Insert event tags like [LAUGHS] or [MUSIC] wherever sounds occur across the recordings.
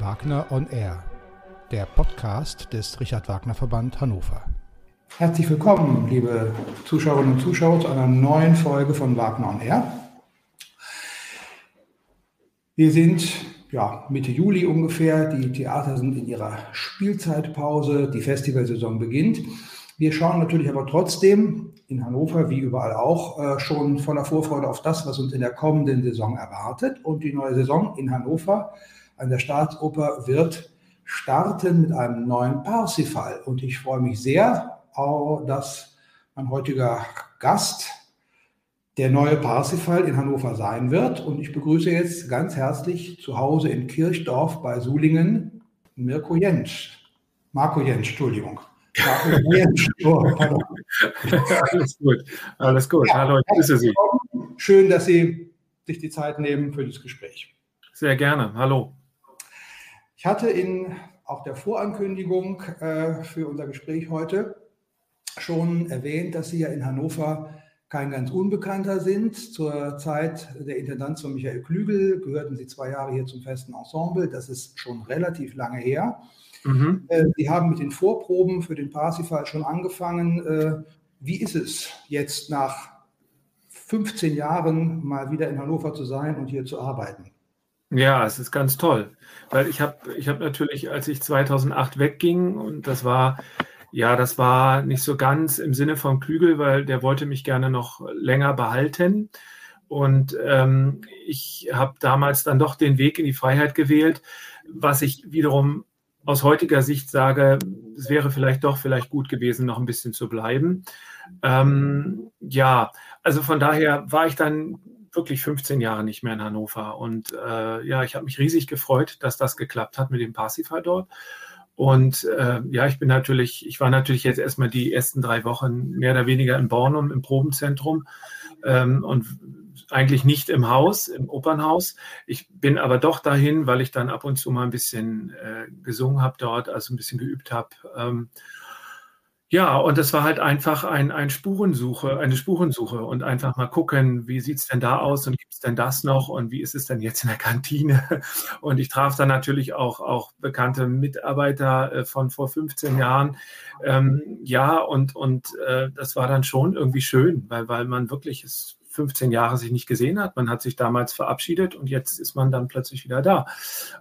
Wagner on Air, der Podcast des Richard Wagner Verband Hannover. Herzlich willkommen, liebe Zuschauerinnen und Zuschauer, zu einer neuen Folge von Wagner on Air. Wir sind ja, Mitte Juli ungefähr, die Theater sind in ihrer Spielzeitpause, die Festivalsaison beginnt. Wir schauen natürlich aber trotzdem in Hannover, wie überall auch, äh, schon voller Vorfreude auf das, was uns in der kommenden Saison erwartet. Und die neue Saison in Hannover an der Staatsoper wird starten mit einem neuen Parsifal. Und ich freue mich sehr, dass mein heutiger Gast der neue Parsifal in Hannover sein wird. Und ich begrüße jetzt ganz herzlich zu Hause in Kirchdorf bei Sulingen Mirko Jentsch. Marco Jentsch, Entschuldigung. Marco [LAUGHS] Jentsch. Oh, alles gut, alles gut. Ja, Hallo, ich grüße Sie. Schön, dass Sie sich die Zeit nehmen für das Gespräch. Sehr gerne. Hallo. Ich hatte in auch der Vorankündigung äh, für unser Gespräch heute schon erwähnt, dass Sie ja in Hannover kein ganz Unbekannter sind. Zur Zeit der Intendanz von Michael Klügel gehörten Sie zwei Jahre hier zum festen Ensemble. Das ist schon relativ lange her. Mhm. Äh, Sie haben mit den Vorproben für den Parsifal schon angefangen. Äh, wie ist es jetzt nach 15 Jahren mal wieder in Hannover zu sein und hier zu arbeiten? Ja, es ist ganz toll, weil ich habe ich hab natürlich, als ich 2008 wegging und das war, ja, das war nicht so ganz im Sinne von Klügel, weil der wollte mich gerne noch länger behalten. Und ähm, ich habe damals dann doch den Weg in die Freiheit gewählt, was ich wiederum aus heutiger Sicht sage, es wäre vielleicht doch vielleicht gut gewesen, noch ein bisschen zu bleiben. Ähm, ja, also von daher war ich dann wirklich 15 Jahre nicht mehr in Hannover. Und äh, ja, ich habe mich riesig gefreut, dass das geklappt hat mit dem Parsifal dort. Und äh, ja, ich bin natürlich, ich war natürlich jetzt erstmal die ersten drei Wochen mehr oder weniger in Bornum im Probenzentrum ähm, und eigentlich nicht im Haus, im Opernhaus. Ich bin aber doch dahin, weil ich dann ab und zu mal ein bisschen äh, gesungen habe dort, also ein bisschen geübt habe. Ähm, ja, und das war halt einfach ein, ein Spurensuche, eine Spurensuche und einfach mal gucken, wie sieht es denn da aus und gibt es denn das noch und wie ist es denn jetzt in der Kantine? [LAUGHS] Und ich traf dann natürlich auch, auch bekannte Mitarbeiter äh, von vor 15 Jahren. Ähm, ja, und, und äh, das war dann schon irgendwie schön, weil, weil man wirklich es 15 Jahre sich nicht gesehen hat. Man hat sich damals verabschiedet und jetzt ist man dann plötzlich wieder da.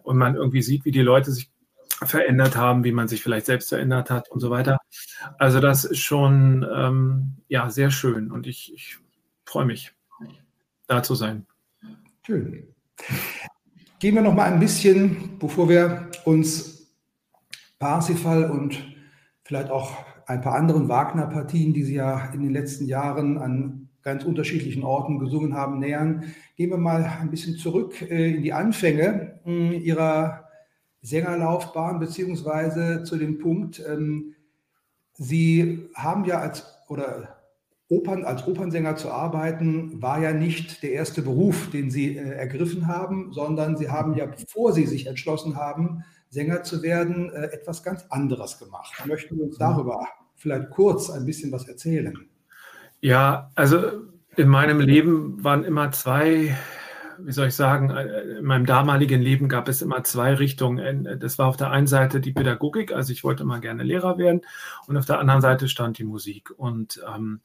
Und man irgendwie sieht, wie die Leute sich verändert haben, wie man sich vielleicht selbst verändert hat und so weiter. Also das ist schon ähm, ja sehr schön und ich, ich freue mich, da zu sein. Schön. Gehen wir noch mal ein bisschen, bevor wir uns Parsifal und vielleicht auch ein paar anderen Wagner-Partien, die Sie ja in den letzten Jahren an ganz unterschiedlichen Orten gesungen haben, nähern. Gehen wir mal ein bisschen zurück äh, in die Anfänge äh, Ihrer Sängerlaufbahn, beziehungsweise zu dem Punkt, ähm, Sie haben ja als oder Opern, als Opernsänger zu arbeiten, war ja nicht der erste Beruf, den Sie äh, ergriffen haben, sondern Sie haben ja, bevor Sie sich entschlossen haben, Sänger zu werden, äh, etwas ganz anderes gemacht. Möchten Sie uns darüber vielleicht kurz ein bisschen was erzählen? Ja, also in meinem Leben waren immer zwei wie soll ich sagen, äh, in meinem damaligen Leben gab es immer zwei Richtungen. Das war auf der einen Seite die Pädagogik, also ich wollte immer gerne Lehrer werden, und auf der anderen Seite stand die Musik. Und ähm,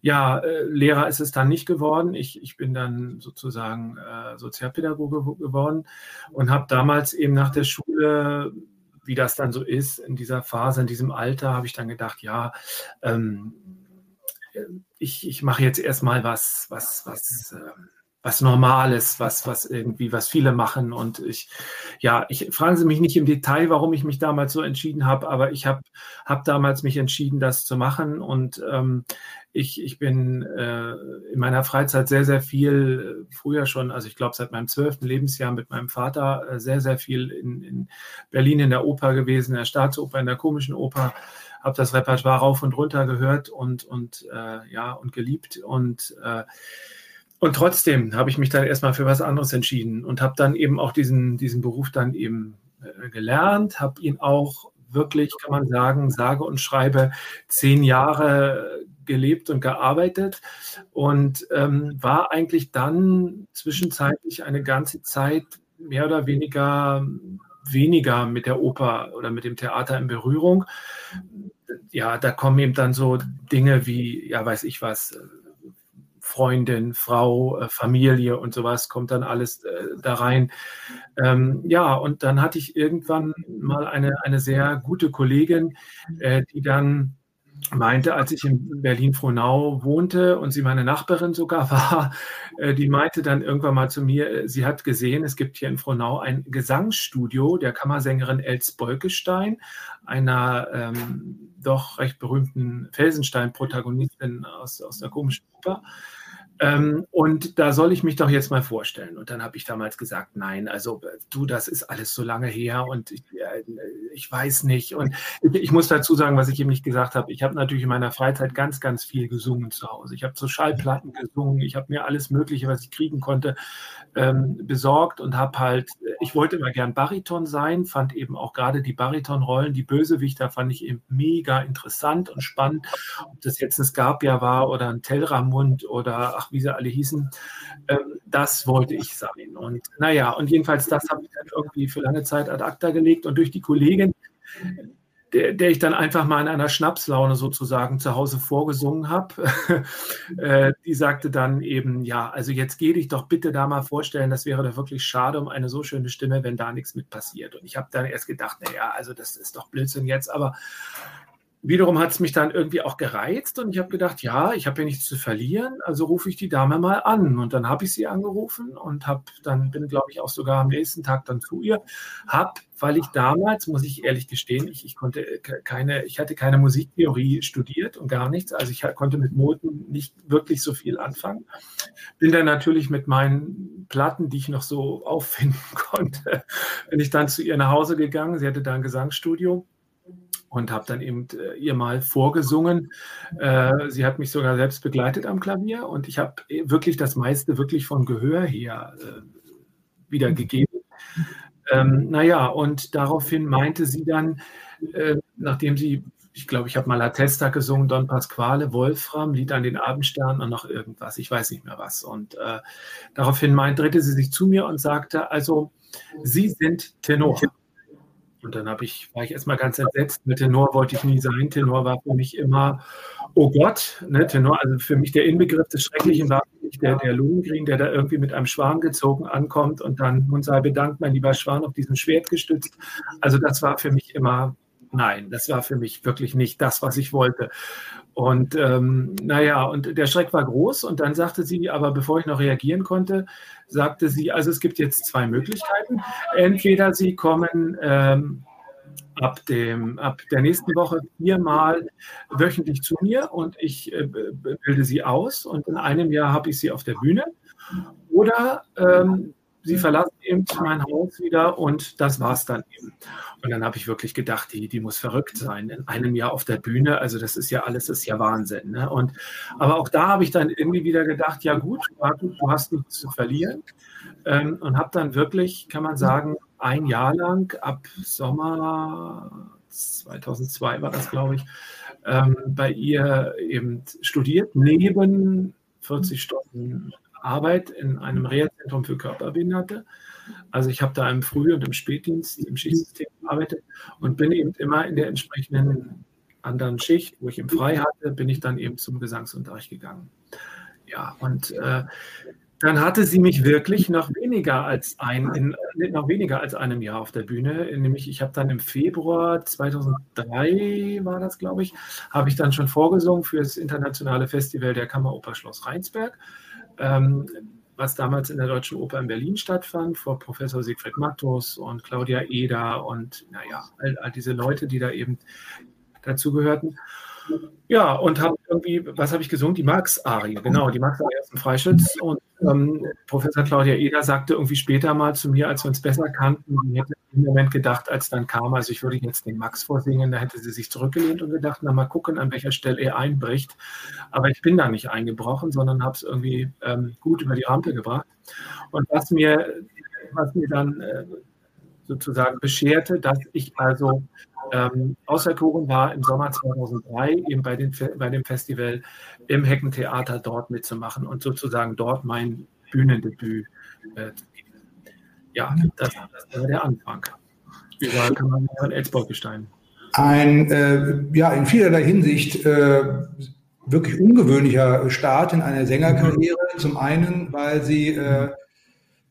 ja, äh, Lehrer ist es dann nicht geworden. Ich, ich bin dann sozusagen äh, Sozialpädagoge geworden und habe damals eben nach der Schule wie das dann so ist in dieser Phase, in diesem Alter, habe ich dann gedacht, ja, ähm, ich, ich mache jetzt erstmal was, was, was, ähm, was Normales, was, was irgendwie, was viele machen. Und ich, ja, ich fragen Sie mich nicht im Detail, warum ich mich damals so entschieden habe, aber ich habe hab damals mich entschieden, das zu machen. Und ähm, ich, ich bin äh, in meiner Freizeit sehr, sehr viel, äh, früher schon, also ich glaube seit meinem zwölften Lebensjahr mit meinem Vater äh, sehr, sehr viel in, in Berlin in der Oper gewesen, in der Staatsoper, in der komischen Oper habe das Repertoire rauf und runter gehört und und äh, ja und geliebt und äh, und trotzdem habe ich mich dann erstmal für was anderes entschieden und habe dann eben auch diesen, diesen Beruf dann eben äh, gelernt, habe ihn auch wirklich, kann man sagen, sage und schreibe zehn Jahre gelebt und gearbeitet und ähm, war eigentlich dann zwischenzeitlich eine ganze Zeit mehr oder weniger weniger mit der Oper oder mit dem Theater in Berührung. Ja, da kommen eben dann so Dinge wie, ja, weiß ich was, Freundin, Frau, äh, Familie und sowas kommt dann alles äh, da rein. Ähm, ja, und dann hatte ich irgendwann mal eine, eine sehr gute Kollegin, äh, die dann meinte, als ich in Berlin-Frohnau wohnte und sie meine Nachbarin sogar [LAUGHS] war, die meinte dann irgendwann mal zu mir, sie hat gesehen, es gibt hier in Frohnau ein Gesangsstudio der Kammersängerin Els Bolkestein, einer ähm, doch recht berühmten Felsenstein-Protagonistin aus, aus der komischen Oper. Ähm, und da soll ich mich doch jetzt mal vorstellen. Und dann habe ich damals gesagt, nein, also du, das ist alles so lange her und ich, äh, ich weiß nicht. Und ich, ich, muss dazu sagen, was ich eben nicht gesagt habe. Ich habe natürlich in meiner Freizeit ganz, ganz viel gesungen zu Hause. Ich habe so Schallplatten gesungen. Ich habe mir alles Mögliche, was ich kriegen konnte, ähm, besorgt und habe halt, ich wollte immer gern Bariton sein, fand eben auch gerade die Baritonrollen, die Bösewichter fand ich eben mega interessant und spannend. Ob das jetzt ein Skapia war oder ein Telramund oder ach, wie sie alle hießen, ähm, das wollte ich sein. Und naja, und jedenfalls das habe ich dann irgendwie für lange Zeit ad acta gelegt und durch die Kollegin, der, der ich dann einfach mal in einer Schnapslaune sozusagen zu Hause vorgesungen habe. [LAUGHS] äh, die sagte dann eben, ja, also jetzt geh dich doch bitte da mal vorstellen, das wäre doch wirklich schade um eine so schöne Stimme, wenn da nichts mit passiert. Und ich habe dann erst gedacht, naja, also das ist doch Blödsinn jetzt, aber wiederum hat es mich dann irgendwie auch gereizt und ich habe gedacht, ja, ich habe ja nichts zu verlieren, also rufe ich die Dame mal an. Und dann habe ich sie angerufen und habe dann bin, glaube ich, auch sogar am nächsten Tag dann zu ihr. Hab, weil ich damals, muss ich ehrlich gestehen, ich, ich konnte keine, ich hatte keine Musiktheorie studiert und gar nichts. Also ich konnte mit Noten nicht wirklich so viel anfangen. Bin dann natürlich mit meinen Platten, die ich noch so [LAUGHS] auffinden konnte, bin ich dann zu ihr nach Hause gegangen. Sie hatte da ein Gesangsstudio und habe dann eben äh, ihr mal vorgesungen. Äh, sie hat mich sogar selbst begleitet am Klavier und ich habe äh, wirklich das meiste wirklich von Gehör her wiedergegeben. Ähm, naja, und daraufhin meinte sie dann, äh, nachdem sie, ich glaube, ich habe mal La Testa gesungen, Don Pasquale, Wolfram, Lied an den Abendstern und noch irgendwas, ich weiß nicht mehr was. Und äh, daraufhin meinte, drehte sie sich zu mir und sagte, also, Sie sind Tenor. Und dann ich, war ich erstmal ganz entsetzt. Mit Tenor wollte ich nie sein. Tenor war für mich immer, oh Gott, ne, Tenor, also für mich der Inbegriff des Schrecklichen war der, der Lohengrin, der da irgendwie mit einem Schwan gezogen ankommt und dann, nun sei bedankt, mein lieber Schwan, auf diesem Schwert gestützt. Also das war für mich immer, nein, das war für mich wirklich nicht das, was ich wollte. Und ähm, naja, und der Schreck war groß. Und dann sagte sie, aber bevor ich noch reagieren konnte, sagte sie, also es gibt jetzt zwei Möglichkeiten. Entweder sie kommen ähm, ab, dem, ab der nächsten Woche viermal wöchentlich zu mir und ich äh, bilde sie aus und in einem Jahr habe ich sie auf der Bühne. Oder ähm, sie verlassen eben mein Haus wieder und das war es dann eben. Und dann habe ich wirklich gedacht, die, die muss verrückt sein. In einem Jahr auf der Bühne, also das ist ja alles, ist ja Wahnsinn. Ne? Und, aber auch da habe ich dann irgendwie wieder gedacht, ja gut, du hast nichts zu verlieren. Ähm, und habe dann wirklich, kann man sagen, ein Jahr lang ab Sommer 2002 war das, glaube ich, ähm, bei ihr eben studiert, neben 40 Stunden Arbeit in einem Reha-Zentrum für Körperbehinderte. Also ich habe da im Früh- und im Spätdienst im Schichtsystem gearbeitet und bin eben immer in der entsprechenden anderen Schicht, wo ich eben frei hatte, bin ich dann eben zum Gesangsunterricht gegangen. Ja, und äh, dann hatte sie mich wirklich noch weniger als ein, in, noch weniger als einem Jahr auf der Bühne. Nämlich, ich habe dann im Februar 2003 war das, glaube ich, habe ich dann schon vorgesungen für das internationale Festival der Kammeroper Schloss Rheinsberg was damals in der Deutschen Oper in Berlin stattfand, vor Professor Siegfried Mattos und Claudia Eder und naja, all, all diese Leute, die da eben dazugehörten. Ja, und habe irgendwie, was habe ich gesungen? Die Marx-Arie, genau, die Marx-Arie aus dem Freischütz. Und ähm, Professor Claudia Eder sagte irgendwie später mal zu mir, als wir uns besser kannten, ich hätte im Moment gedacht, als dann kam, also ich würde jetzt den Max vorsingen, da hätte sie sich zurückgelehnt und gedacht, na mal gucken, an welcher Stelle er einbricht. Aber ich bin da nicht eingebrochen, sondern habe es irgendwie ähm, gut über die Rampe gebracht. Und was mir, was mir dann äh, sozusagen bescherte, dass ich also ähm, auserkoren war im Sommer 2003 eben bei, den, bei dem Festival im Heckentheater dort mitzumachen und sozusagen dort mein Bühnendebüt äh, zu geben. Ja, das, das war der Anfang. Überall kann man von Elsborg-Gestein. Ein, äh, ja, in vielerlei Hinsicht äh, wirklich ungewöhnlicher Start in einer Sängerkarriere. Zum einen, weil sie äh,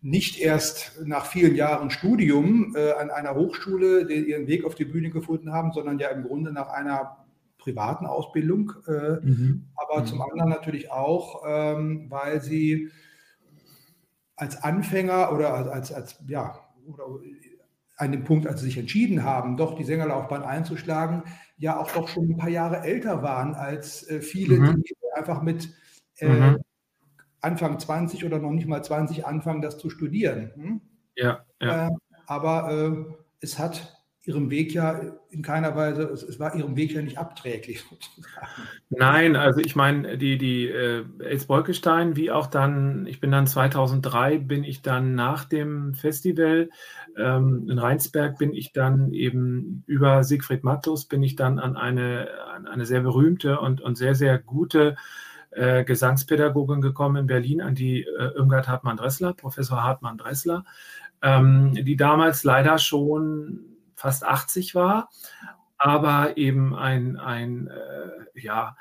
nicht erst nach vielen Jahren Studium äh, an einer Hochschule den, ihren Weg auf die Bühne gefunden haben, sondern ja im Grunde nach einer privaten Ausbildung. Äh, mhm. Aber mhm. zum anderen natürlich auch, ähm, weil sie als Anfänger oder als, als, als ja, oder an dem Punkt, als sie sich entschieden haben, doch die Sängerlaufbahn einzuschlagen, ja auch doch schon ein paar Jahre älter waren als äh, viele, mhm. die einfach mit äh, mhm. Anfang 20 oder noch nicht mal 20 anfangen, das zu studieren. Hm? Ja, ja. Äh, aber äh, es hat ihrem Weg ja in keiner Weise, es, es, war ihrem Weg ja nicht abträglich [LAUGHS] sozusagen. Nein, also ich meine, die, die äh, Els Bolkestein, wie auch dann, ich bin dann 2003, bin ich dann nach dem Festival ähm, in Rheinsberg, bin ich dann eben über Siegfried Mattus, bin ich dann an eine, an eine sehr berühmte und, und sehr, sehr gute äh, Gesangspädagogin gekommen in Berlin, an die äh, Irmgard Hartmann-Dressler, Professor Hartmann-Dressler, ähm, die damals leider schon fast 80 war, aber eben ein, ein äh, ja,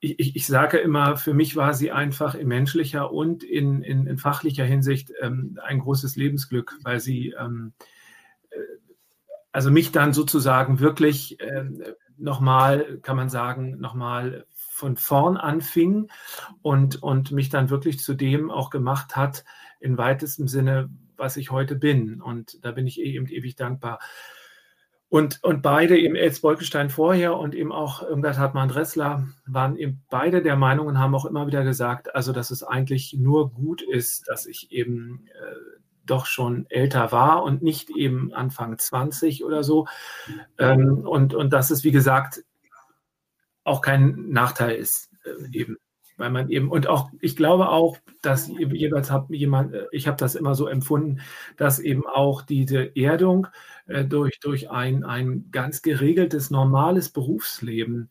ich, ich, ich, sage immer, für mich war sie einfach in menschlicher und in, in, in fachlicher Hinsicht ähm, ein großes Lebensglück, weil sie ähm, äh, also mich dann sozusagen wirklich äh, nochmal, kann man sagen, nochmal von vorn anfing und, und mich dann wirklich zu dem auch gemacht hat, in weitestem Sinne, was ich heute bin. Und da bin ich eben ewig dankbar. Und, und beide, eben Els Bolkestein vorher und eben auch Irmgard Hartmann-Dressler, waren eben beide der Meinung und haben auch immer wieder gesagt, also dass es eigentlich nur gut ist, dass ich eben äh, doch schon älter war und nicht eben Anfang 20 oder so. Ähm, und, und dass es, wie gesagt, auch kein Nachteil ist, äh, eben weil man eben und auch ich glaube auch, dass jeweils hat jemand, äh, ich habe das immer so empfunden, dass eben auch diese Erdung äh, durch durch ein ein ganz geregeltes normales Berufsleben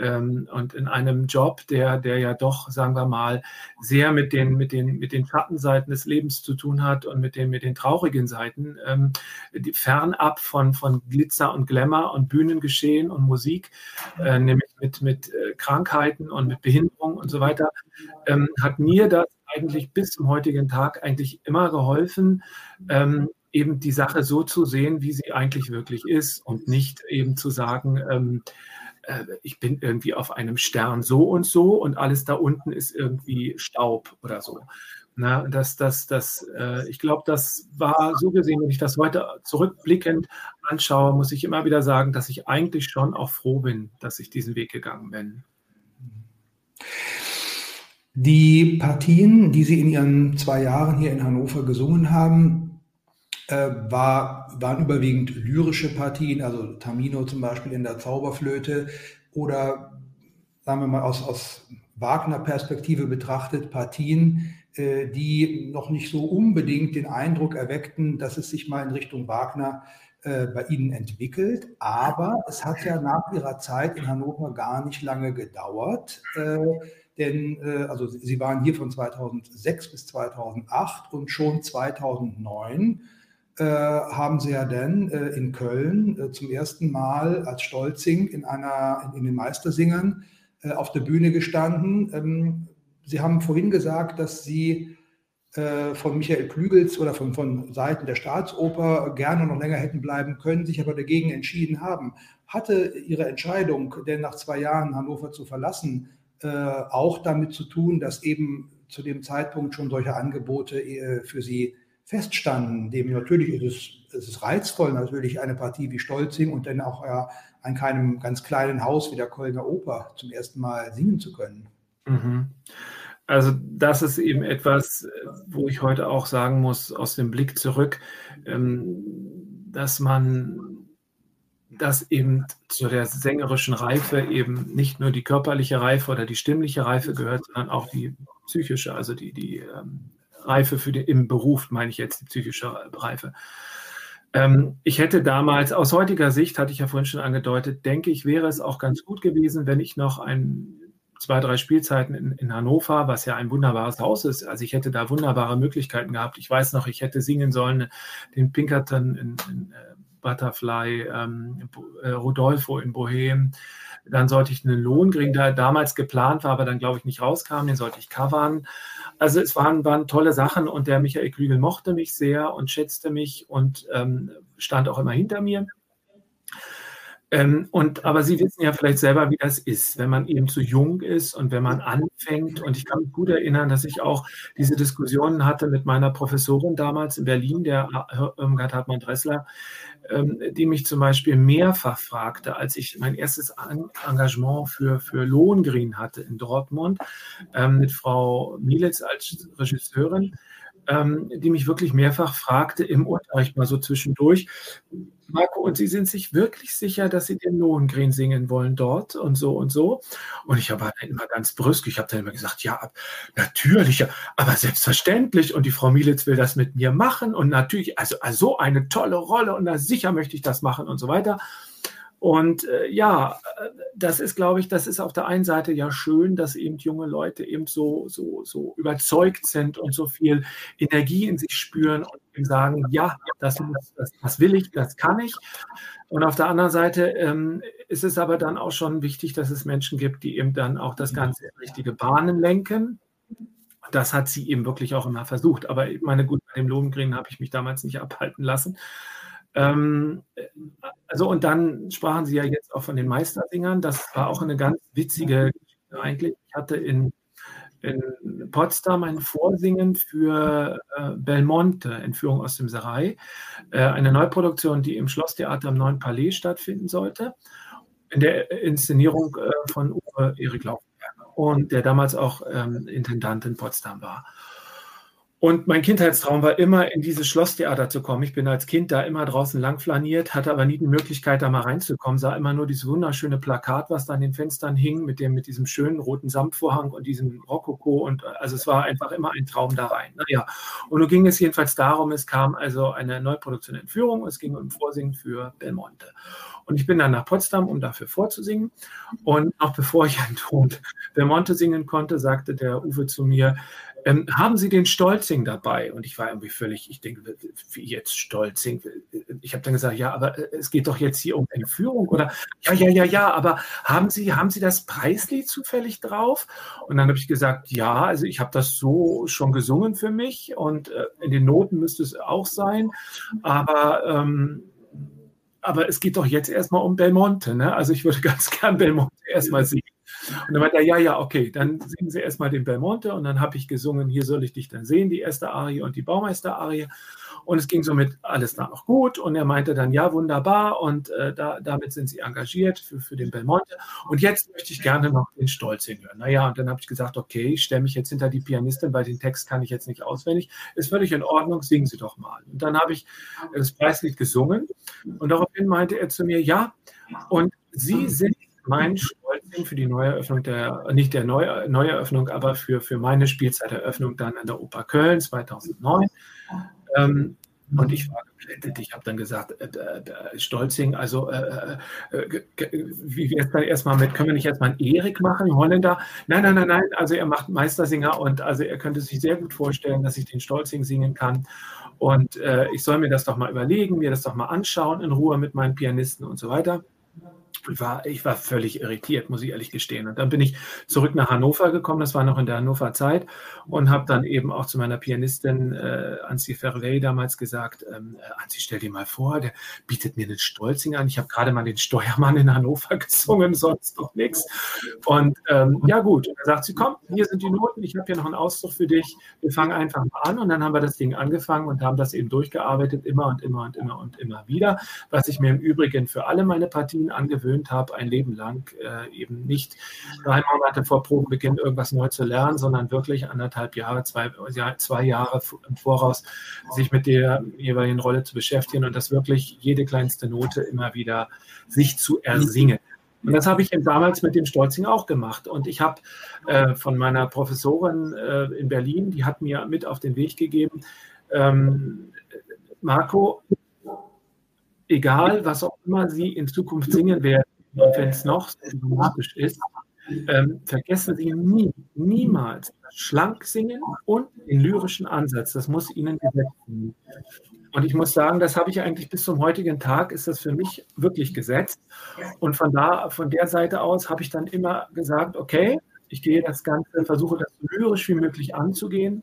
ähm, und in einem Job, der, der ja doch, sagen wir mal, sehr mit den, mit den, mit den Schattenseiten des Lebens zu tun hat und mit den, mit den traurigen Seiten, ähm, die, fernab von, von Glitzer und Glamour und Bühnengeschehen und Musik, äh, nämlich mit, mit äh, Krankheiten und mit Behinderung und so weiter, ähm, hat mir das eigentlich bis zum heutigen Tag eigentlich immer geholfen, ähm, eben die Sache so zu sehen, wie sie eigentlich wirklich ist und nicht eben zu sagen, ähm, äh, ich bin irgendwie auf einem Stern so und so und alles da unten ist irgendwie Staub oder so. Na, das, das, das, äh, ich glaube, das war so gesehen, wenn ich das heute zurückblickend anschaue, muss ich immer wieder sagen, dass ich eigentlich schon auch froh bin, dass ich diesen Weg gegangen bin. Die Partien, die Sie in Ihren zwei Jahren hier in Hannover gesungen haben, war, waren überwiegend lyrische Partien, also Tamino zum Beispiel in der Zauberflöte oder sagen wir mal aus, aus Wagner-Perspektive betrachtet, Partien, äh, die noch nicht so unbedingt den Eindruck erweckten, dass es sich mal in Richtung Wagner äh, bei Ihnen entwickelt. Aber es hat ja nach Ihrer Zeit in Hannover gar nicht lange gedauert. Äh, denn äh, also Sie waren hier von 2006 bis 2008 und schon 2009 äh, haben sie ja dann äh, in Köln äh, zum ersten Mal als Stolzing in einer in, den Meistersingern äh, auf der Bühne gestanden. Ähm, sie haben vorhin gesagt, dass Sie äh, von Michael Klügels oder von, von Seiten der Staatsoper gerne noch länger hätten bleiben können, sich aber dagegen entschieden haben. Hatte Ihre Entscheidung, denn nach zwei Jahren Hannover zu verlassen, auch damit zu tun, dass eben zu dem Zeitpunkt schon solche Angebote für Sie feststanden. Dem natürlich ist es, es ist reizvoll, natürlich eine Partie wie Stolzing und dann auch ja, an keinem ganz kleinen Haus wie der Kölner Oper zum ersten Mal singen zu können. Mhm. Also das ist eben etwas, wo ich heute auch sagen muss, aus dem Blick zurück, ähm, dass man dass eben zu der sängerischen Reife eben nicht nur die körperliche Reife oder die stimmliche Reife gehört, sondern auch die psychische, also die, die ähm, Reife für den, im Beruf, meine ich jetzt die psychische Reife. Ähm, ich hätte damals, aus heutiger Sicht, hatte ich ja vorhin schon angedeutet, denke ich, wäre es auch ganz gut gewesen, wenn ich noch ein, zwei, drei Spielzeiten in, in Hannover, was ja ein wunderbares Haus ist. Also ich hätte da wunderbare Möglichkeiten gehabt. Ich weiß noch, ich hätte singen sollen, den Pinkerton in, in, äh, Butterfly, ähm, äh, Rodolfo in Bohem. Dann sollte ich einen Lohn kriegen, der damals geplant war, aber dann, glaube ich, nicht rauskam. Den sollte ich covern. Also es waren, waren tolle Sachen und der Michael Klügel mochte mich sehr und schätzte mich und ähm, stand auch immer hinter mir. Ähm, und, aber Sie wissen ja vielleicht selber, wie das ist, wenn man eben zu jung ist und wenn man anfängt. Und ich kann mich gut erinnern, dass ich auch diese Diskussionen hatte mit meiner Professorin damals in Berlin, der Irmgard Hartmann-Dressler, ähm, die mich zum Beispiel mehrfach fragte, als ich mein erstes Engagement für, für Lohengrin hatte in Dortmund ähm, mit Frau Mielitz als Regisseurin, ähm, die mich wirklich mehrfach fragte im Unterricht mal so zwischendurch, Marco, und Sie sind sich wirklich sicher, dass Sie den Lohengrin singen wollen dort und so und so? Und ich habe dann immer ganz brüsk, ich habe dann immer gesagt, ja, natürlich, aber selbstverständlich. Und die Frau Mielitz will das mit mir machen und natürlich, also, also so eine tolle Rolle und na sicher möchte ich das machen und so weiter. Und äh, ja, äh, das ist, glaube ich, das ist auf der einen Seite ja schön, dass eben junge Leute eben so, so, so überzeugt sind und so viel Energie in sich spüren und eben sagen, ja, das, das, das will ich, das kann ich. Und auf der anderen Seite ähm, ist es aber dann auch schon wichtig, dass es Menschen gibt, die eben dann auch das Ganze in richtige Bahnen lenken. Das hat sie eben wirklich auch immer versucht. Aber meine, gut, bei dem Lohengrin habe ich mich damals nicht abhalten lassen. Ähm, also und dann sprachen Sie ja jetzt auch von den Meistersingern. Das war auch eine ganz witzige Geschichte eigentlich. Ich hatte in, in Potsdam ein Vorsingen für äh, Belmonte, Entführung aus dem Serai, äh, eine Neuproduktion, die im Schlosstheater am Neuen Palais stattfinden sollte, in der Inszenierung äh, von Uwe Erik Laufenberg und der damals auch ähm, Intendant in Potsdam war. Und mein Kindheitstraum war immer, in dieses Schlosstheater zu kommen. Ich bin als Kind da immer draußen lang flaniert, hatte aber nie die Möglichkeit, da mal reinzukommen. Sah immer nur dieses wunderschöne Plakat, was da an den Fenstern hing, mit dem, mit diesem schönen roten Samtvorhang und diesem Rokoko. Und also es war einfach immer ein Traum da rein. Naja. Und nun ging es jedenfalls darum, es kam also eine Neuproduktion Entführung. Es ging um Vorsingen für Belmonte. Und ich bin dann nach Potsdam, um dafür vorzusingen. Und noch bevor ich einen Ton Belmonte singen konnte, sagte der Uwe zu mir, ähm, haben Sie den Stolzing dabei? Und ich war irgendwie völlig, ich denke, wie jetzt Stolzing? Ich habe dann gesagt, ja, aber äh, es geht doch jetzt hier um Entführung oder ja, ja, ja, ja, aber haben Sie, haben Sie das Preislied zufällig drauf? Und dann habe ich gesagt, ja, also ich habe das so schon gesungen für mich und äh, in den Noten müsste es auch sein, aber ähm, aber es geht doch jetzt erstmal um Belmonte, ne? Also ich würde [LAUGHS] ganz gern Belmonte erstmal singen. Und dann meinte er, ja, ja, okay, dann singen Sie erstmal den Belmonte und dann habe ich gesungen, hier soll ich dich dann sehen, die erste Arie und die Baumeister-Arie. Und es ging somit alles da noch gut. Und er meinte dann, ja, wunderbar. Und äh, da, damit sind Sie engagiert für, für den Belmonte. Und jetzt möchte ich gerne noch den Stolz hören. Naja, und dann habe ich gesagt, okay, ich stelle mich jetzt hinter die Pianistin, weil den Text kann ich jetzt nicht auswendig. Ist völlig in Ordnung, singen Sie doch mal. Und dann habe ich das Preislied gesungen. Und daraufhin meinte er zu mir, ja, und Sie sind mein Stolz für die Neueröffnung der, nicht der Neu Neueröffnung, aber für, für meine Spielzeiteröffnung dann an der Oper Köln 2009. Ähm, und ich war geblendet. Ich habe dann gesagt, äh, äh, Stolzing, also äh, äh, äh wie wir es dann erstmal mit, können wir nicht erstmal einen Erik machen, Holländer? Nein, nein, nein, nein. Also er macht Meistersinger und also er könnte sich sehr gut vorstellen, dass ich den Stolzing singen kann. Und äh, ich soll mir das doch mal überlegen, mir das doch mal anschauen in Ruhe mit meinen Pianisten und so weiter war, ich war völlig irritiert, muss ich ehrlich gestehen. Und dann bin ich zurück nach Hannover gekommen, das war noch in der Hannover Zeit, und habe dann eben auch zu meiner Pianistin äh, Anzi Ferley damals gesagt, ähm, äh, Anzi, stell dir mal vor, der bietet mir einen Stolzing an. Ich habe gerade mal den Steuermann in Hannover [LAUGHS] gesungen, sonst noch nichts. Und ähm, ja gut, dann sagt sie, komm, hier sind die Noten, ich habe hier noch einen Ausdruck für dich, wir fangen einfach mal an. Und dann haben wir das Ding angefangen und haben das eben durchgearbeitet, immer und immer und immer und immer wieder, was ich mir im Übrigen für alle meine Partien angewöhnt gewöhnt habe, ein Leben lang äh, eben nicht drei Monate vor Probenbeginn irgendwas neu zu lernen, sondern wirklich anderthalb Jahre, zwei, zwei Jahre im Voraus sich mit der jeweiligen Rolle zu beschäftigen und das wirklich jede kleinste Note immer wieder sich zu ersingen. Und das habe ich damals mit dem Stolzing auch gemacht. Und ich habe äh, von meiner Professorin äh, in Berlin, die hat mir mit auf den Weg gegeben, ähm, Marco, egal was auch immer Sie in Zukunft singen werden, wenn es noch so dramatisch ist, ähm, vergessen Sie nie, niemals das Schlanksingen und den lyrischen Ansatz. Das muss Ihnen gesetzt sein. Und ich muss sagen, das habe ich eigentlich bis zum heutigen Tag, ist das für mich wirklich gesetzt. Und von da, von der Seite aus habe ich dann immer gesagt, okay, ich gehe das Ganze, versuche das so lyrisch wie möglich anzugehen.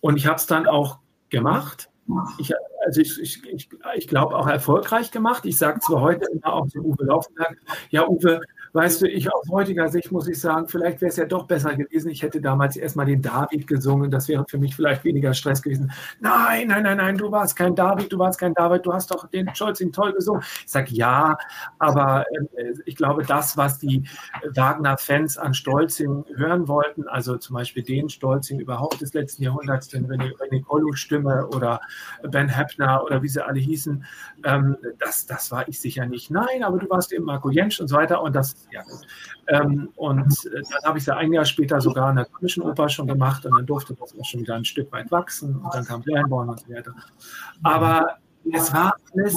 Und ich habe es dann auch gemacht. Ich, also ich, ich, ich, ich glaube auch erfolgreich gemacht. Ich sage zwar heute immer auch zu Uwe Laufenberg, ja Uwe, Weißt du, ich aus heutiger Sicht muss ich sagen, vielleicht wäre es ja doch besser gewesen. Ich hätte damals erstmal den David gesungen. Das wäre für mich vielleicht weniger Stress gewesen. Nein, nein, nein, nein, du warst kein David, du warst kein David, du hast doch den Scholzing toll gesungen. Ich sage ja, aber äh, ich glaube, das, was die Wagner-Fans an Stolzing hören wollten, also zum Beispiel den Stolzing überhaupt des letzten Jahrhunderts, den René, René Collo-Stimme oder Ben Heppner oder wie sie alle hießen, ähm, das, das war ich sicher nicht. Nein, aber du warst eben Marco Jentsch und so weiter und das ja. Ähm, und äh, dann habe ich es ja ein Jahr später sogar in der Komischen Oper schon gemacht und dann durfte das auch schon wieder ein Stück weit wachsen und dann kam Lernborn und so weiter. Aber es war alles,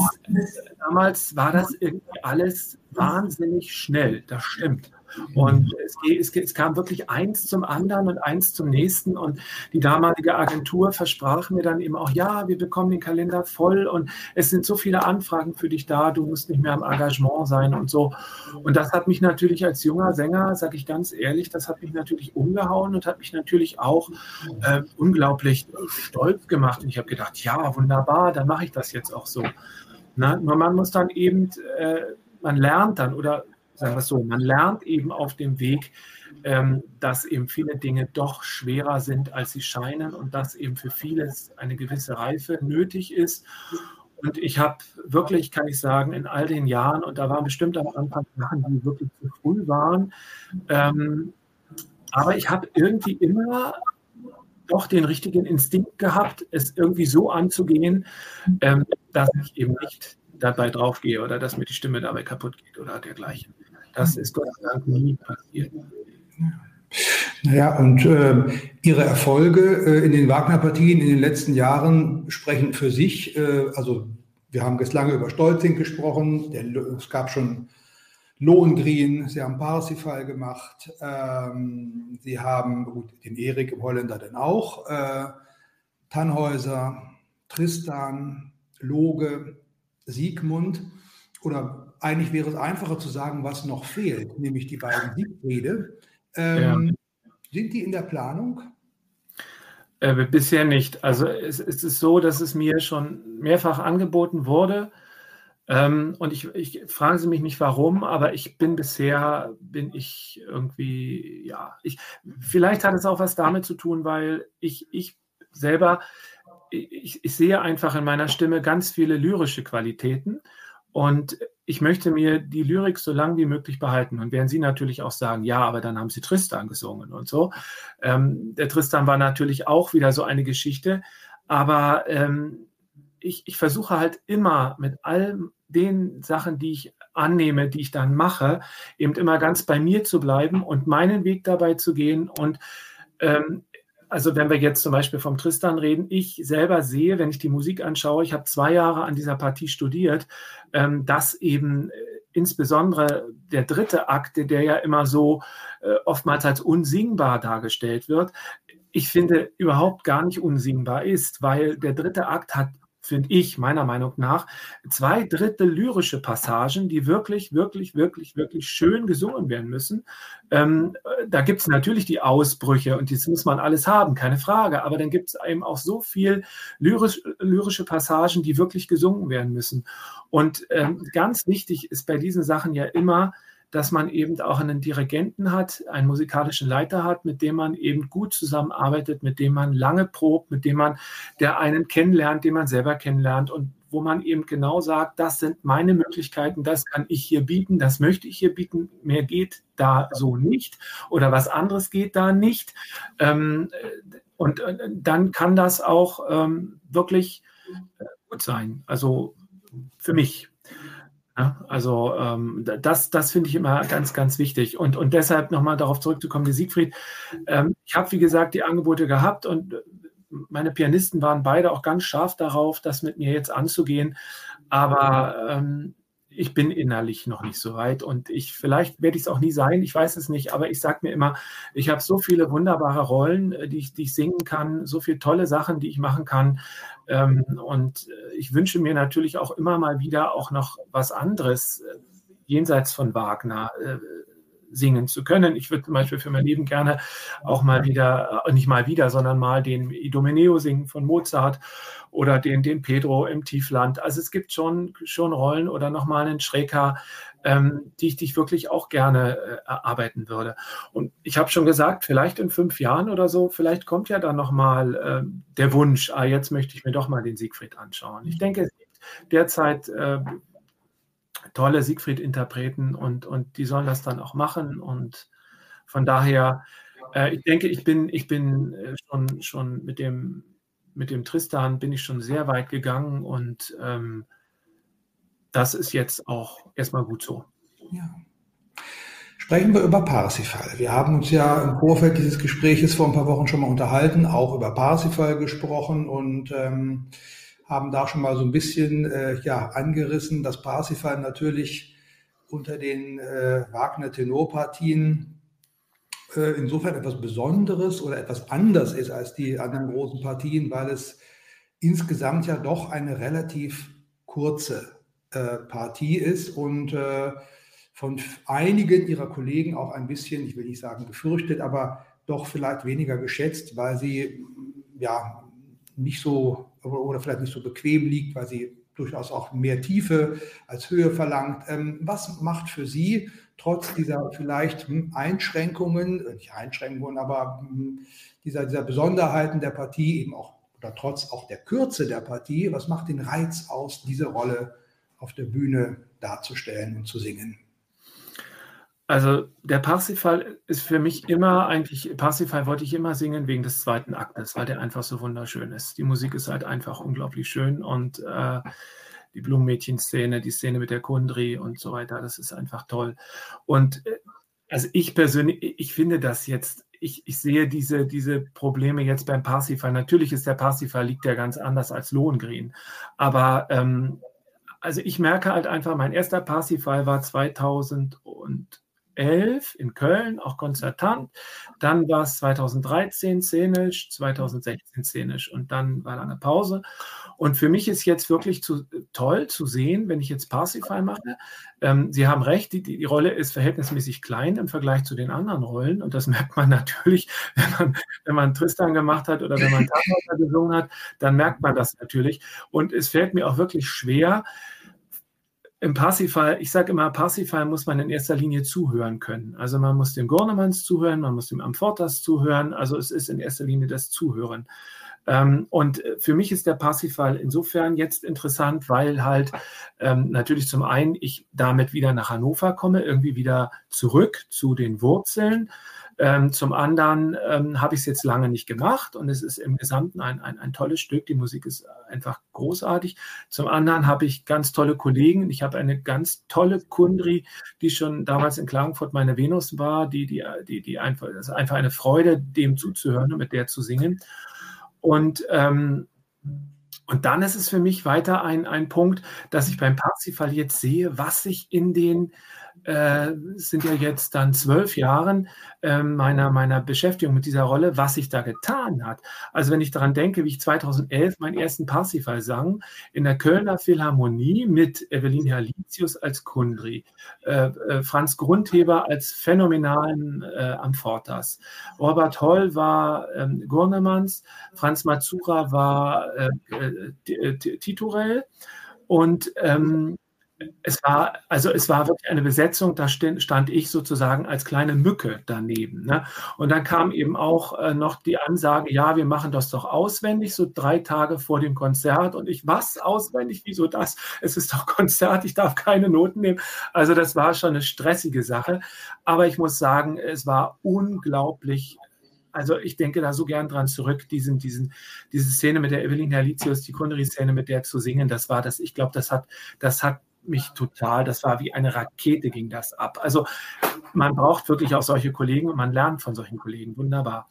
damals war das irgendwie alles wahnsinnig schnell, das stimmt. Und es, es, es, kam wirklich eins zum anderen und eins zum nächsten. Und die damalige Agentur versprach mir dann eben auch, ja, wir bekommen den Kalender voll und es sind so viele Anfragen für dich da, du musst nicht mehr im Engagement sein und so. Und das hat mich natürlich als junger Sänger, sage ich ganz ehrlich, das hat mich natürlich umgehauen und hat mich natürlich auch äh, unglaublich stolz gemacht. Und ich habe gedacht, ja, wunderbar, dann mache ich das jetzt auch so. Na, nur man muss dann eben, äh, man lernt dann oder sagen wir es so, man lernt eben auf dem Weg, ähm, dass eben viele Dinge doch schwerer sind, als sie scheinen und dass eben für vieles eine gewisse Reife nötig ist. Und ich habe wirklich, kann ich sagen, in all den Jahren, und da waren bestimmt am Anfang Sachen, die wirklich zu früh waren, ähm, aber ich habe irgendwie immer doch den richtigen Instinkt gehabt, es irgendwie so anzugehen, ähm, dass ich eben nicht dabei draufgehe oder dass mir die Stimme dabei kaputt geht oder dergleichen. Das ist Gott sei Dank nie passiert. Naja, und äh, Ihre Erfolge äh, in den Wagner-Partien in den letzten Jahren sprechen für sich. Äh, also wir haben jetzt lange über Stolzing gesprochen. Der, es gab schon Lohengrin, Sie haben Parsifal gemacht. Ähm, Sie haben gut, den Erik im Holländer dann auch. Äh, Tannhäuser, Tristan, Loge, Siegmund. Oder eigentlich wäre es einfacher zu sagen, was noch fehlt, nämlich die beiden Siegfriede. Ähm, ja. Sind die in der Planung? Äh, bisher nicht. Also es, es, ist so, dass es mir schon mehrfach angeboten wurde. Ähm, und ich, ich frage Sie mich nicht warum, aber ich bin bisher, bin ich irgendwie, ja, ich, vielleicht hat es auch was damit zu tun, weil ich, ich selber, ich, ich sehe einfach in meiner Stimme ganz viele lyrische Qualitäten. Und ich möchte mir die Lyrik so lang wie möglich behalten. Und werden Sie natürlich auch sagen, ja, aber dann haben Sie Tristan gesungen und so. Ähm, der Tristan war natürlich auch wieder so eine Geschichte. Aber ähm, ich, ich versuche halt immer mit all den Sachen, die ich annehme, die ich dann mache, eben immer ganz bei mir zu bleiben und meinen Weg dabei zu gehen und ähm, also wenn wir jetzt zum Beispiel vom Tristan reden, ich selber sehe, wenn ich die Musik anschaue, ich habe zwei Jahre an dieser Partie studiert, ähm, dass eben äh, insbesondere der dritte Akt, der ja immer so äh, oftmals als unsingbar dargestellt wird, ich finde überhaupt gar nicht unsingbar ist, weil der dritte Akt hat finde ich meiner Meinung nach, zwei Drittel lyrische Passagen, die wirklich, wirklich, wirklich, wirklich schön gesungen werden müssen. Ähm, da gibt es natürlich die Ausbrüche und das muss man alles haben, keine Frage. Aber dann gibt es eben auch so viel lyrisch, lyrische Passagen, die wirklich gesungen werden müssen. Und ähm, ganz wichtig ist bei diesen Sachen ja immer, dass man eben auch einen Dirigenten hat, einen musikalischen Leiter hat, mit dem man eben gut zusammenarbeitet, mit dem man lange probt, mit dem man der einen kennenlernt, den man selber kennenlernt und wo man eben genau sagt, das sind meine Möglichkeiten, das kann ich hier bieten, das möchte ich hier bieten, mehr geht da so nicht oder was anderes geht da nicht. Ähm, und äh, dann kann das auch ähm, wirklich äh, gut sein. Also für mich. Also ähm, das, das finde ich immer ganz, ganz wichtig. Und, und deshalb nochmal darauf zurückzukommen, die Siegfried. Ähm, ich habe, wie gesagt, die Angebote gehabt und meine Pianisten waren beide auch ganz scharf darauf, das mit mir jetzt anzugehen. Aber ähm, ich bin innerlich noch nicht so weit und ich vielleicht werde ich es auch nie sein, ich weiß es nicht, aber ich sage mir immer, ich habe so viele wunderbare Rollen, äh, die ich, die ich singen kann, so viele tolle Sachen, die ich machen kann ähm, und äh, ich wünsche mir natürlich auch immer mal wieder auch noch was anderes äh, jenseits von Wagner singen zu können. Ich würde zum Beispiel für mein Leben gerne auch mal wieder, äh, nicht mal wieder, sondern mal den Idomeneo singen von Mozart oder den, den Pedro im Tiefland. Also es gibt schon, schon Rollen oder nochmal einen Schrecker, ähm, die, ich, die ich wirklich auch gerne äh, erarbeiten würde. Und ich habe schon gesagt, vielleicht in fünf Jahren oder so, vielleicht kommt ja dann nochmal äh, der Wunsch, ah, jetzt möchte ich mir doch mal den Siegfried anschauen. Ich denke, es gibt derzeit äh, tolle Siegfried-Interpreten und, und die sollen das dann auch machen. Und von daher, äh, ich denke, ich bin, ich bin äh, schon, schon mit, dem, mit dem Tristan bin ich schon sehr weit gegangen und ähm, das ist jetzt auch erstmal gut so. Ja. Sprechen wir über Parsifal. Wir haben uns ja im Vorfeld dieses Gespräches vor ein paar Wochen schon mal unterhalten, auch über Parsifal gesprochen und ähm, haben da schon mal so ein bisschen äh, ja, angerissen, dass Parsifal natürlich unter den äh, Wagner-Tenorpartien äh, insofern etwas Besonderes oder etwas anders ist als die anderen großen Partien, weil es insgesamt ja doch eine relativ kurze äh, Partie ist und äh, von einigen ihrer Kollegen auch ein bisschen, ich will nicht sagen gefürchtet, aber doch vielleicht weniger geschätzt, weil sie ja nicht so oder vielleicht nicht so bequem liegt, weil sie durchaus auch mehr Tiefe als Höhe verlangt. Ähm, was macht für Sie trotz dieser vielleicht hm, Einschränkungen, äh, nicht Einschränkungen, aber hm, dieser, dieser Besonderheiten der Partie eben auch oder trotz auch der Kürze der Partie, was macht den Reiz aus, diese Rolle auf der Bühne darzustellen und zu singen? Also der Parsifal ist für mich immer eigentlich, Parsifal wollte ich immer singen wegen des zweiten Aktes, weil der einfach so wunderschön ist. Die Musik ist halt einfach unglaublich schön und äh, die Blumenmädchen-Szene, die Szene mit der Kundri und so weiter, das ist einfach toll. Und äh, also ich persönlich, ich finde das jetzt, ich, ich sehe diese, diese Probleme jetzt beim Parsifal. Natürlich ist der Parsifal liegt ja ganz anders als Lohengrin, aber ähm, also ich merke halt einfach, mein erster Parsifal war 2000 und 2011 in Köln, auch konzertant. Dann war es 2013 szenisch, 2016 szenisch und dann war eine Pause. Und für mich ist jetzt wirklich zu, toll zu sehen, wenn ich jetzt Parsifal mache. Ähm, Sie haben recht, die, die Rolle ist verhältnismäßig klein im Vergleich zu den anderen Rollen. Und das [LAUGHS] merkt man natürlich, wenn man, wenn man Tristan gemacht hat oder wenn man Tannhäuser gesungen hat, dann merkt man das natürlich. Und es fällt mir auch wirklich schwer, im Parsifal, ich sage immer, Parsifal muss man in erster Linie zuhören können. Also man muss dem Gornemanns zuhören, man muss dem Amfortas zuhören. Also es ist in erster Linie das Zuhören. Ähm, und für mich ist der Parsifal insofern jetzt interessant, weil halt ähm, natürlich zum einen ich damit wieder nach Hannover komme, irgendwie wieder zurück zu den Wurzeln. Ähm, zum anderen ähm, habe ich es jetzt lange nicht gemacht und es ist im Gesamten ein, ein, ein, tolles Stück. Die Musik ist einfach großartig. Zum anderen habe ich ganz tolle Kollegen. Ich habe eine ganz tolle Kundri, die schon damals in Klagenfurt meine Venus war, die, die, die, die einfach, es ist einfach eine Freude, dem zuzuhören und mit der zu singen. Und ähm, und dann ist es für mich weiter ein, ein Punkt, dass ich beim Parsifal jetzt sehe, was sich in den äh, sind ja jetzt dann zwölf Jahren äh, meiner, meiner Beschäftigung mit dieser Rolle, was sich da getan hat. Also wenn ich daran denke, wie ich 2011 meinen ersten Parsifal sang, in der Kölner Philharmonie mit Evelyn Herlitius als Kundri, äh, äh, Franz Grundheber als phänomenalen äh, Amfortas, Robert Holl war ähm, Gurnemanns, Franz Mazura war äh, Titurell und ähm, es war, also es war wirklich eine Besetzung, da stand ich sozusagen als kleine Mücke daneben. Ne? Und dann kam eben auch äh, noch die Ansage, ja, wir machen das doch auswendig, so drei Tage vor dem Konzert. Und ich, was auswendig? Wieso das? Es ist doch Konzert, ich darf keine Noten nehmen. Also das war schon eine stressige Sache. Aber ich muss sagen, es war unglaublich also ich denke da so gern dran zurück, diesen, diesen, diese Szene mit der Evelyn Herlitius, die Kunderi-Szene mit der zu singen, das war das, ich glaube, das hat, das hat mich total. Das war wie eine Rakete, ging das ab. Also man braucht wirklich auch solche Kollegen und man lernt von solchen Kollegen. Wunderbar.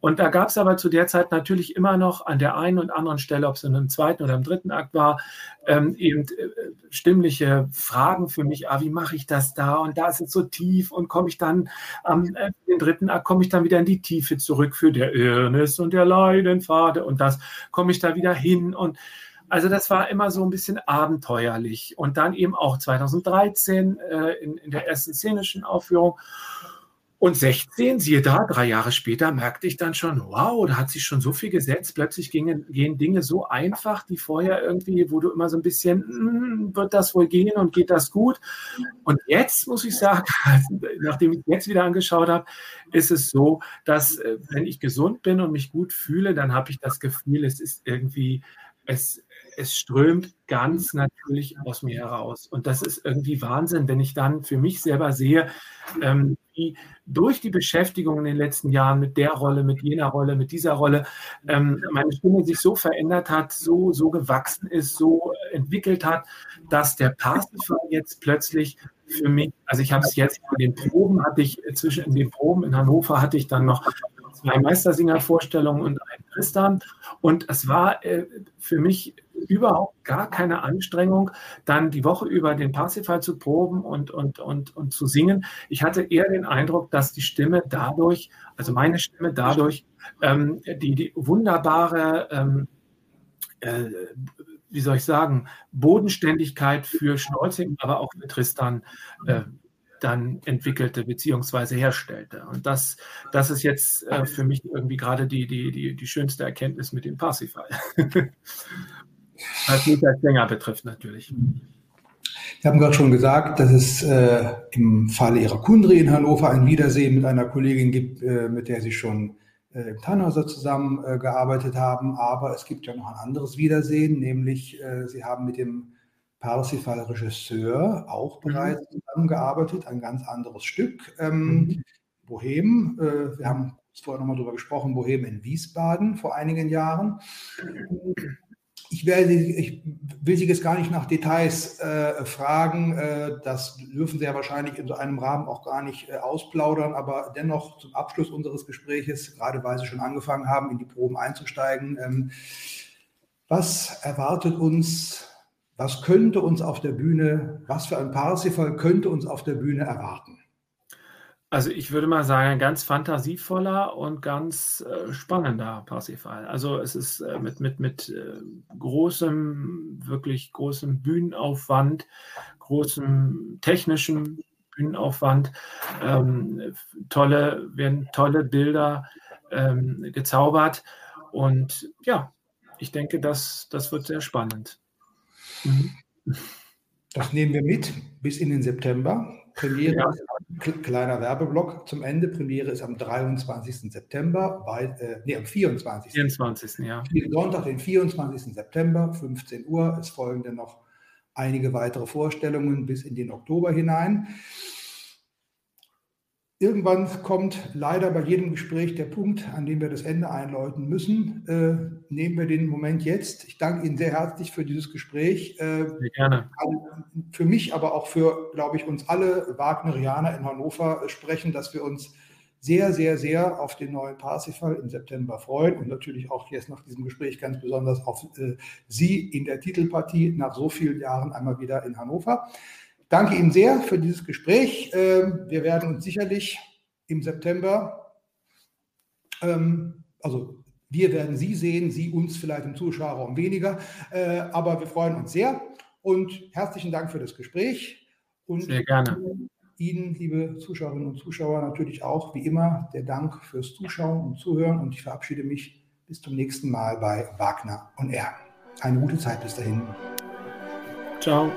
Und da gab es aber zu der Zeit natürlich immer noch an der einen und anderen Stelle, ob es in einem zweiten oder im dritten Akt war, ähm, eben äh, stimmliche Fragen für mich. Ah, wie mache ich das da? Und da ist es so tief und komme ich dann am äh, den dritten Akt komme ich dann wieder in die Tiefe zurück für der Irrnis und der Leidenpfade und das komme ich da wieder hin und also das war immer so ein bisschen abenteuerlich. Und dann eben auch 2013 äh, in, in der ersten szenischen Aufführung. Und 16, siehe da, drei Jahre später merkte ich dann schon, wow, da hat sich schon so viel gesetzt. Plötzlich gingen, gehen Dinge so einfach, die vorher irgendwie, wo du immer so ein bisschen, mm, wird das wohl gehen und geht das gut? Und jetzt muss ich sagen, [LAUGHS] nachdem ich jetzt wieder angeschaut habe, ist es so, dass äh, wenn ich gesund bin und mich gut fühle, dann habe ich das Gefühl, es ist irgendwie, es, es strömt ganz natürlich aus mir heraus. Und das ist irgendwie Wahnsinn, wenn ich dann für mich selber sehe, ähm, wie durch die Beschäftigung in den letzten Jahren mit der Rolle, mit jener Rolle, mit dieser Rolle, ähm, meine Stimme sich so verändert hat, so, so gewachsen ist, so entwickelt hat, dass der Parsifal jetzt plötzlich für mich, also ich habe es jetzt in den Proben, hatte ich zwischen den Proben in Hannover hatte ich dann noch zwei Meistersinger-Vorstellungen und Tristan. Und es war äh, für mich überhaupt gar keine Anstrengung, dann die Woche über den Parsifal zu proben und, und, und, und zu singen. Ich hatte eher den Eindruck, dass die Stimme dadurch, also meine Stimme dadurch, ähm, die, die wunderbare, ähm, äh, wie soll ich sagen, Bodenständigkeit für Schnolzing, aber auch für Tristan äh, dann entwickelte bzw. herstellte. Und das, das ist jetzt äh, für mich irgendwie gerade die, die, die, die schönste Erkenntnis mit dem Parsifal. [LAUGHS] Was mich als Sänger betrifft natürlich. Sie haben gerade schon gesagt, dass es äh, im Falle Ihrer Kundri in Hannover ein Wiedersehen mit einer Kollegin gibt, äh, mit der Sie schon äh, im Tannhäuser zusammengearbeitet haben. Aber es gibt ja noch ein anderes Wiedersehen, nämlich äh, Sie haben mit dem Parsifal-Regisseur auch mhm. bereits zusammengearbeitet, ein ganz anderes Stück. Ähm, mhm. Bohem, äh, wir haben vorher nochmal drüber gesprochen, Bohem in Wiesbaden vor einigen Jahren. Ich, werde, ich will Sie jetzt gar nicht nach Details äh, fragen. Äh, das dürfen Sie ja wahrscheinlich in so einem Rahmen auch gar nicht äh, ausplaudern. Aber dennoch zum Abschluss unseres Gespräches, gerade weil Sie schon angefangen haben, in die Proben einzusteigen, ähm, was erwartet uns was könnte uns auf der Bühne, was für ein Parsifal könnte uns auf der Bühne erwarten? Also ich würde mal sagen, ganz fantasievoller und ganz äh, spannender Parsifal. Also es ist äh, mit, mit, mit äh, großem, wirklich großem Bühnenaufwand, großem technischen Bühnenaufwand, ähm, tolle, werden tolle Bilder ähm, gezaubert. Und ja, ich denke, das, das wird sehr spannend. Mhm. Das nehmen wir mit bis in den September. Premiere, ja. kleiner Werbeblock zum Ende. Premiere ist am 23. September, bei, äh, nee, am 24. 24. Ja. Sonntag, den 24. September, 15 Uhr. Es folgen dann noch einige weitere Vorstellungen bis in den Oktober hinein. Irgendwann kommt leider bei jedem Gespräch der Punkt, an dem wir das Ende einläuten müssen. Äh, nehmen wir den Moment jetzt. Ich danke Ihnen sehr herzlich für dieses Gespräch. Äh, gerne. Für mich, aber auch für, glaube ich, uns alle Wagnerianer in Hannover sprechen, dass wir uns sehr, sehr, sehr auf den neuen Parsifal im September freuen und natürlich auch jetzt nach diesem Gespräch ganz besonders auf äh, Sie in der Titelpartie nach so vielen Jahren einmal wieder in Hannover. Danke Ihnen sehr für dieses Gespräch. Ähm, wir werden uns sicherlich im September, ähm, also wir werden Sie sehen, Sie uns vielleicht im Zuschauerraum weniger, äh, aber wir freuen uns sehr und herzlichen Dank für das Gespräch. Und sehr gerne. Ihnen, liebe Zuschauerinnen und Zuschauer, natürlich auch wie immer der Dank fürs Zuschauen und Zuhören und ich verabschiede mich bis zum nächsten Mal bei Wagner und R. Eine gute Zeit bis dahin. Ciao.